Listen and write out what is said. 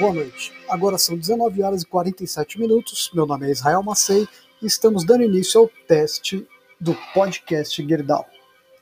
boa noite. Agora são 19 horas e 47 minutos. Meu nome é Israel Macei e estamos dando início ao teste do podcast Gerdau.